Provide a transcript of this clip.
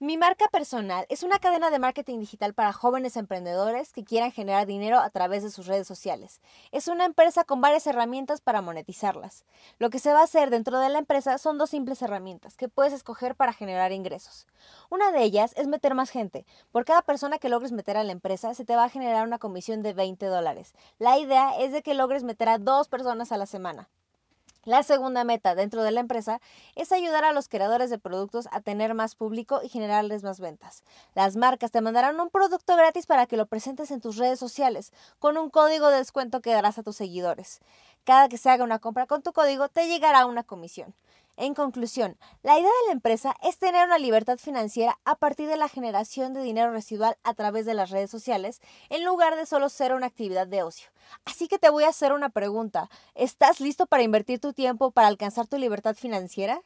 Mi marca personal es una cadena de marketing digital para jóvenes emprendedores que quieran generar dinero a través de sus redes sociales. Es una empresa con varias herramientas para monetizarlas. Lo que se va a hacer dentro de la empresa son dos simples herramientas que puedes escoger para generar ingresos. Una de ellas es meter más gente. Por cada persona que logres meter a la empresa se te va a generar una comisión de 20 dólares. La idea es de que logres meter a dos personas a la semana. La segunda meta dentro de la empresa es ayudar a los creadores de productos a tener más público y generarles más ventas. Las marcas te mandarán un producto gratis para que lo presentes en tus redes sociales con un código de descuento que darás a tus seguidores. Cada que se haga una compra con tu código te llegará una comisión. En conclusión, la idea de la empresa es tener una libertad financiera a partir de la generación de dinero residual a través de las redes sociales, en lugar de solo ser una actividad de ocio. Así que te voy a hacer una pregunta. ¿Estás listo para invertir tu tiempo para alcanzar tu libertad financiera?